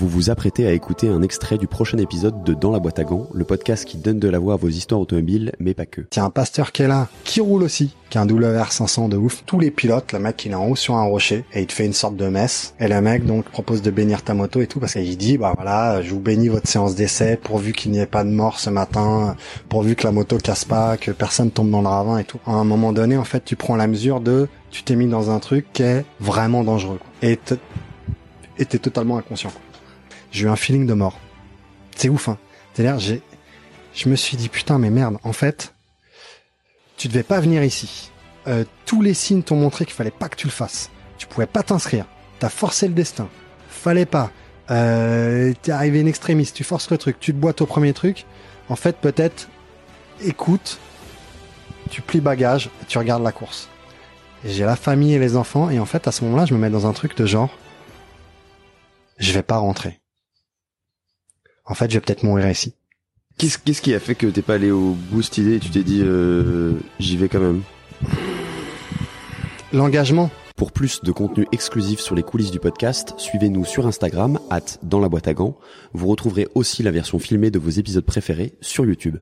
Vous vous apprêtez à écouter un extrait du prochain épisode de Dans la boîte à gants, le podcast qui donne de la voix à vos histoires automobiles, mais pas que. Tiens, un pasteur qui est là, qui roule aussi, qui a un WR500 de ouf. Tous les pilotes, le mec il est en haut sur un rocher et il te fait une sorte de messe. Et le mec donc propose de bénir ta moto et tout parce qu'il dit bah voilà, je vous bénis votre séance d'essai pourvu qu'il n'y ait pas de mort ce matin, pourvu que la moto casse pas, que personne tombe dans le ravin et tout. À un moment donné, en fait, tu prends la mesure de tu t'es mis dans un truc qui est vraiment dangereux quoi. et te- et t'es totalement inconscient. quoi. J'ai eu un feeling de mort. C'est ouf, hein. C'est-à-dire, j'ai, je me suis dit, putain, mais merde, en fait, tu devais pas venir ici. Euh, tous les signes t'ont montré qu'il fallait pas que tu le fasses. Tu pouvais pas t'inscrire. T'as forcé le destin. Fallait pas. Euh, t'es arrivé une extrémiste. Tu forces le truc. Tu te boites au premier truc. En fait, peut-être, écoute, tu plies bagage, tu regardes la course. J'ai la famille et les enfants, et en fait, à ce moment-là, je me mets dans un truc de genre, je vais pas rentrer. En fait, je vais peut-être mourir ici. Qu'est-ce qu'est-ce qui a fait que t'es pas allé au bout cette idée et tu t'es dit euh, j'y vais quand même? L'engagement, Pour plus de contenu exclusif sur les coulisses du podcast, suivez-nous sur Instagram, at dans la boîte à gants. Vous retrouverez aussi la version filmée de vos épisodes préférés sur YouTube.